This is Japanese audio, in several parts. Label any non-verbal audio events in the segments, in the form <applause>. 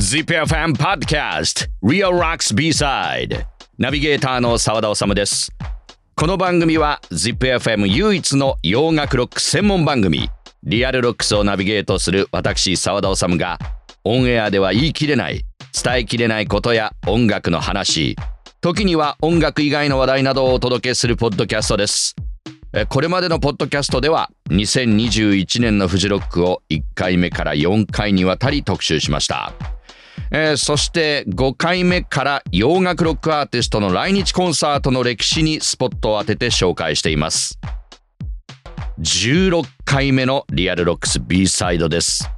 ZIPFM Podcast. Real Rocks B-Side. ナビゲーターの澤田治です。この番組は ZIPFM 唯一の洋楽ロック専門番組。 Real Rocks をナビゲートする私澤田治がオンエアでは言い切れない伝えきれないことや音楽の話時には音楽以外の話題などをお届けするポッドキャストです。これまでのポッドキャストでは2021年のフジロックを1回目から4回にわたり特集しました、えー、そして5回目から洋楽ロックアーティストの来日コンサートの歴史にスポットを当てて紹介しています。16回目のリアルロックス B サイドです。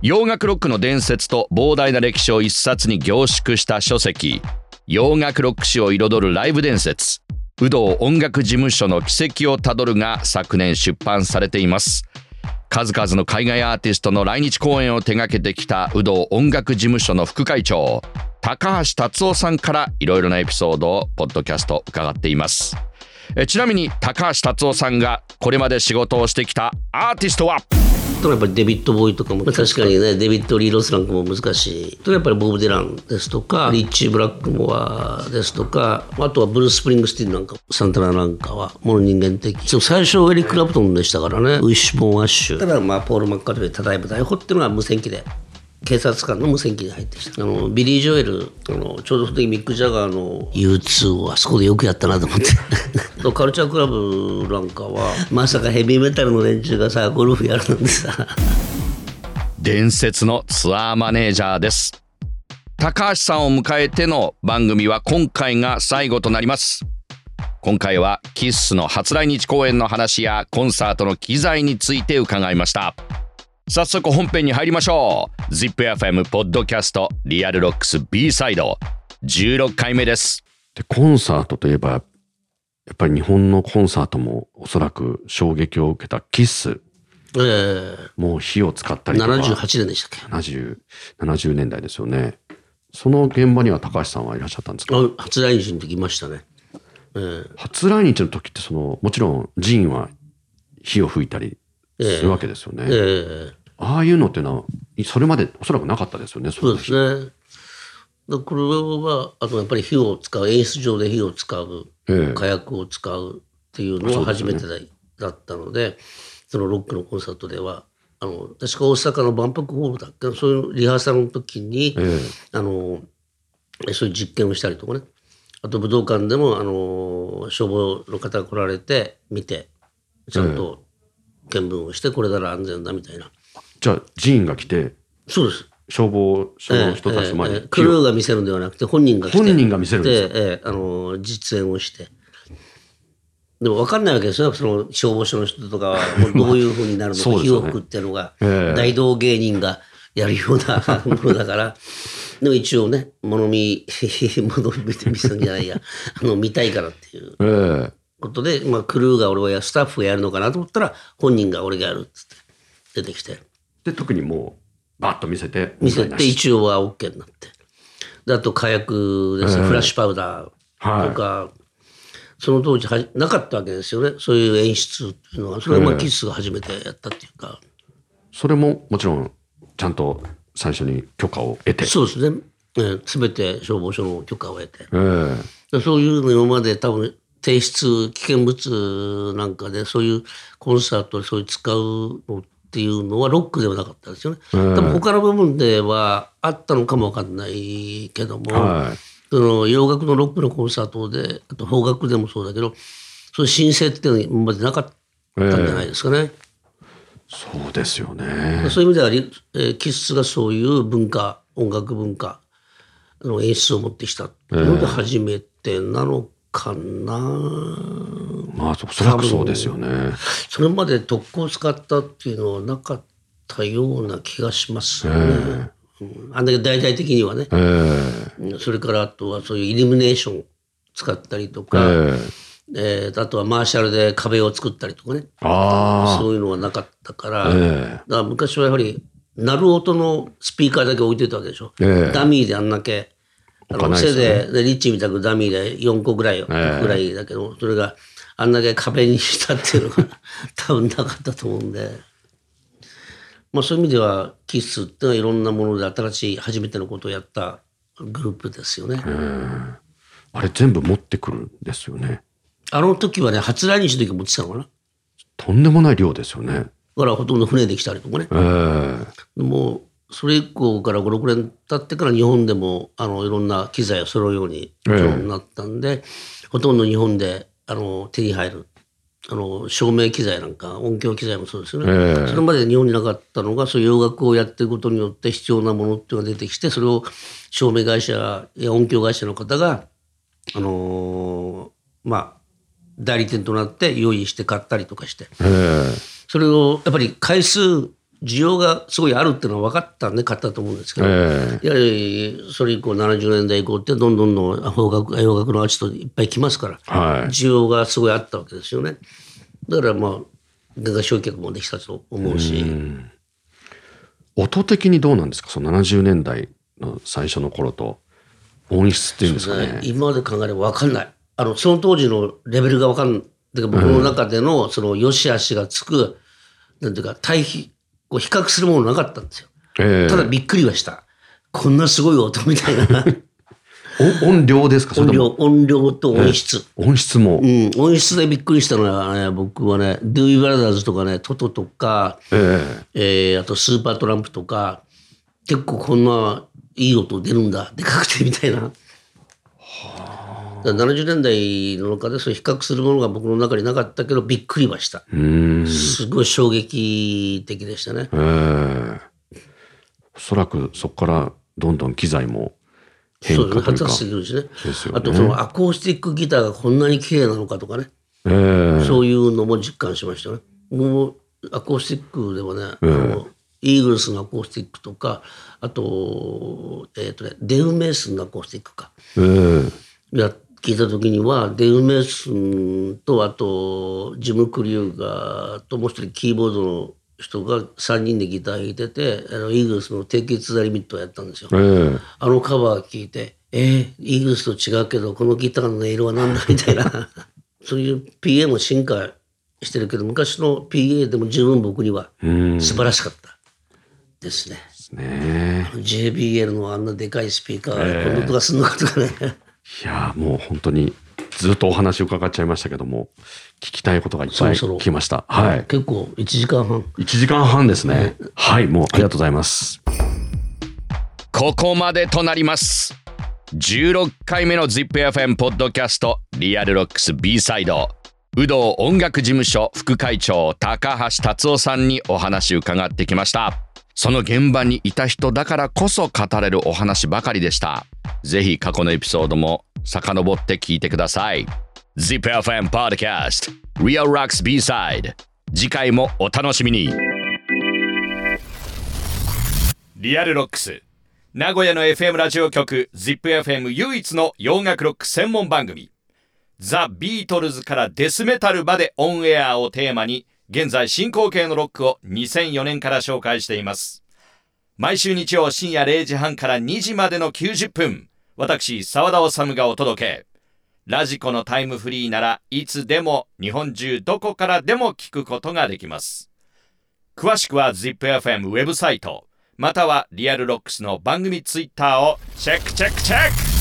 洋楽ロックの伝説と膨大な歴史を一冊に凝縮した書籍洋楽ロック史を彩るライブ伝説ウドー音楽事務所の軌跡をたどるが昨年出版されています。数々の海外アーティストの来日公演を手掛けてきた有働音楽事務所の副会長高橋達夫さんからいろいろなエピソードをポッドキャスト伺っています。えちなみに高橋達夫さんがこれまで仕事をしてきたアーティストは？とやっぱりデビッド・ボーイとかも確かにねデビッド・リー・ロスランクも難しい。とやっぱりボブ・デランですとかリッチー・ブラックモアですとかあとはブルース・スプリングスティンなんかサンタナなんかはもの人間的。最初エリック・ラプトンでしたからね。ウィッシュ・ボーン・アッシュ。ただまあポール・マッカートニーただいま逮捕っていうのは無線機で警察官の無線機に入ってきた。あのビリー・ジョエルあのちょうどその時ミック・ジャガーの U2 をあそこでよくやったなと思って。<laughs> カルチャークラブなんかはまさかヘビーメタルの連中がさゴルフやるなんてさ。伝説のツアーマネージャーです。高橋さんを迎えての番組は今回が最後となります。今回はキッスの初来日公演の話やコンサートの機材について伺いました早速本編に入りましょう。ZIPFM ポッドキャストリアルロックス B サイド16回目です。でコンサートといえばやっぱり日本のコンサートもおそらく衝撃を受けたキッス。えー、もう火を使ったりとか。78年でしたっけ？70, 70年代ですよね。その現場には高橋さんはいらっしゃったんですか？初来日の時いましたね、えー、初来日の時ってそのもちろん寺院は火を吹いたりするわけですよね、えーえ。ー、ああいうのっていうのはそれまでおそらくなかったですよねそうですね。これはあとやっぱり火を使う演出上で火を使う、火薬を使うっていうのは初めてだったので、そのロックのコンサートではあの確か大阪の万博ホールだっけそういうリハーサルの時に、えあのそういう実験をしたりとかね。あと武道館でもあの消防の方が来られて見てちゃんと見聞をしてこれなら安全だみたいな。じゃあ寺院が来てそうです。消防署の人たち前に、えええ、クルーが見せるんではなくて本人が来て本人が見せるんですええ、あの実演をして。でも分かんないわけですよ。その消防署の人とかは <laughs> どういうふうになるのか、火を吹くっていうのが、大道芸人がやるような <laughs> ものだから。でも一応ね物見 <laughs> 物見見せるんじゃないや。あの見たいからっていうことで、まあ、クルーが俺はやスタッフがやるのかなと思ったら本人が俺がやるっつって出てきてで特にもうバッと見せて見せて一応は OK になって。であと火薬ですね、フラッシュパウダーとか、はい。その当時はなかったわけですよね。そういう演出っていうのは。それはまあキッスが初めてやったっていうか、それももちろんちゃんと最初に許可を得て。そうですね、えー、全て消防署の許可を得て、えー、そういうの今まで多分提出危険物なんかでそういうコンサートでそういう使うのっていうのはロックではなかったですよね、えー、多分他の部分ではあったのかもわかんないけども、はいその洋楽のロックのコンサートであと邦楽でもそうだけどそういう申請っていうのは今までなかったんじゃないですかね。えー、そうですよね。そういう意味では、えー、キッスがそういう文化音楽文化の演出を持ってきたので初めてなのかな。えー、まあそらくそうですよね。それまで特攻を使ったっていうのはなかったような気がしますね。えーあんだけ大々的にはね、えー、それからあとはそういうイルミネーション使ったりとか、えーえー、あとはマーシャルで壁を作ったりとかね。そういうのはなかったから,、えー、だから昔はやはり鳴る音のスピーカーだけ置いてたわけでしょ、えー、ダミーであんだけあのせいででリッチみたくダミーで4個ぐらい、ぐらいだけどそれがあんだけ壁にしたっていうのが <laughs> 多分なかったと思うんで。まあ、そういう意味ではキスってのはいろんなもので新しい初めてのことをやったグループですよね。あれ全部持ってくるんですよね。あの時はね初来日の時は持ってたのかな。とんでもない量ですよね。だからほとんど船で来たりとかね。えー、もうそれ以降から56年経ってから日本でもあのいろんな機材を揃うようになったんで、えー、ほとんど日本であの手に入るあの照明機材なんか音響機材もそうですよね、えー、それまで日本になかったのがそういう洋楽をやっていくことによって必要なものっていうのが出てきてそれを照明会社や音響会社の方があのー、まあ代理店となって用意して買ったりとかして、えー、それをやっぱり回数需要がすごいあるっていうのは分かったんで買ったと思うんですけど、えー、やはりそれ以降70年代以降ってどんどんどん洋楽洋楽のアーティストいっぱい来ますから、はい、需要がすごいあったわけですよね。だからまあ画家焼却もできたと思うし。音的にどうなんですか？その70年代の最初の頃と音質っていうんですかね、ね、今まで考えれば分かんない。あのその当時のレベルが分かんない。僕の中でのその良し悪しがつく、なんていうか対比こう比較するものなかったんですよ。えー、ただびっくりはした。こんなすごい音みたいな。音量ですか？音量、音量と音質、えー、音質も。うん、音質でびっくりしたのはね、僕はね、ドゥーイ・ブラザーズとかね、トトとか、えー、えー、あとスーパートランプとか、結構こんないい音出るんだ、でかくてみたいな。70年代の中でそう比較するものが僕の中になかったけどびっくりはした。すごい衝撃的でしたね。おそらくそこからどんどん機材も変化というかそうですね。発達してくるしね、ね、あとそのアコースティックギターがこんなに綺麗なのかとかね、え。ー、そういうのも実感しましたね。もうアコースティックでもね、イーグルスのアコースティックとかあと,、えーとね、デウメースのアコースティックか、えー、やっ聞いた時にはデウ・メスンとあとジム・クリューガーともう一人キーボードの人が3人でギター弾いててあのイーグルスの「テイキッズ・ザ・リミット」をやったんですよ。えー、あのカバー聞いて「えー、イーグルスと違うけどこのギターの音色は何だ? <laughs>」みたいなそういう PA も進化してるけど昔の PA でも十分僕には素晴らしかったですね。ね JBL のあんなでかいスピーカー、こんな音がすんのかとかね。いやもう本当にずっとお話伺っちゃいましたけども聞きたいことがいっぱい来ました。はい、結構1時間半。1時間半ですね、はい、はい、もうありがとうございます、ここまでとなります。16回目の ZIPFM ポッドキャストリアルロックス B サイド。有働音楽事務所副会長高橋達夫さんにお話伺ってきましたその現場にいた人だからこそ語れるお話ばかりでした。ぜひ過去のエピソードも遡って聞いてください。ZIPFM Podcast Real Rocks B-Side 次回もお楽しみに。Real Rocks。名古屋の FM ラジオ局 ZIPFM 唯一の洋楽ロック専門番組。ザ・ビートルズからデスメタルまでオンエアをテーマに現在進行形のロックを2004年から紹介しています。毎週日曜深夜0時半から2時までの90分、私、沢田治がお届け。ラジコのタイムフリーならいつでも日本中どこからでも聞くことができます。詳しくは ZIPFM ウェブサイト、または Real Rocks の番組ツイッターをチェックチェックチェック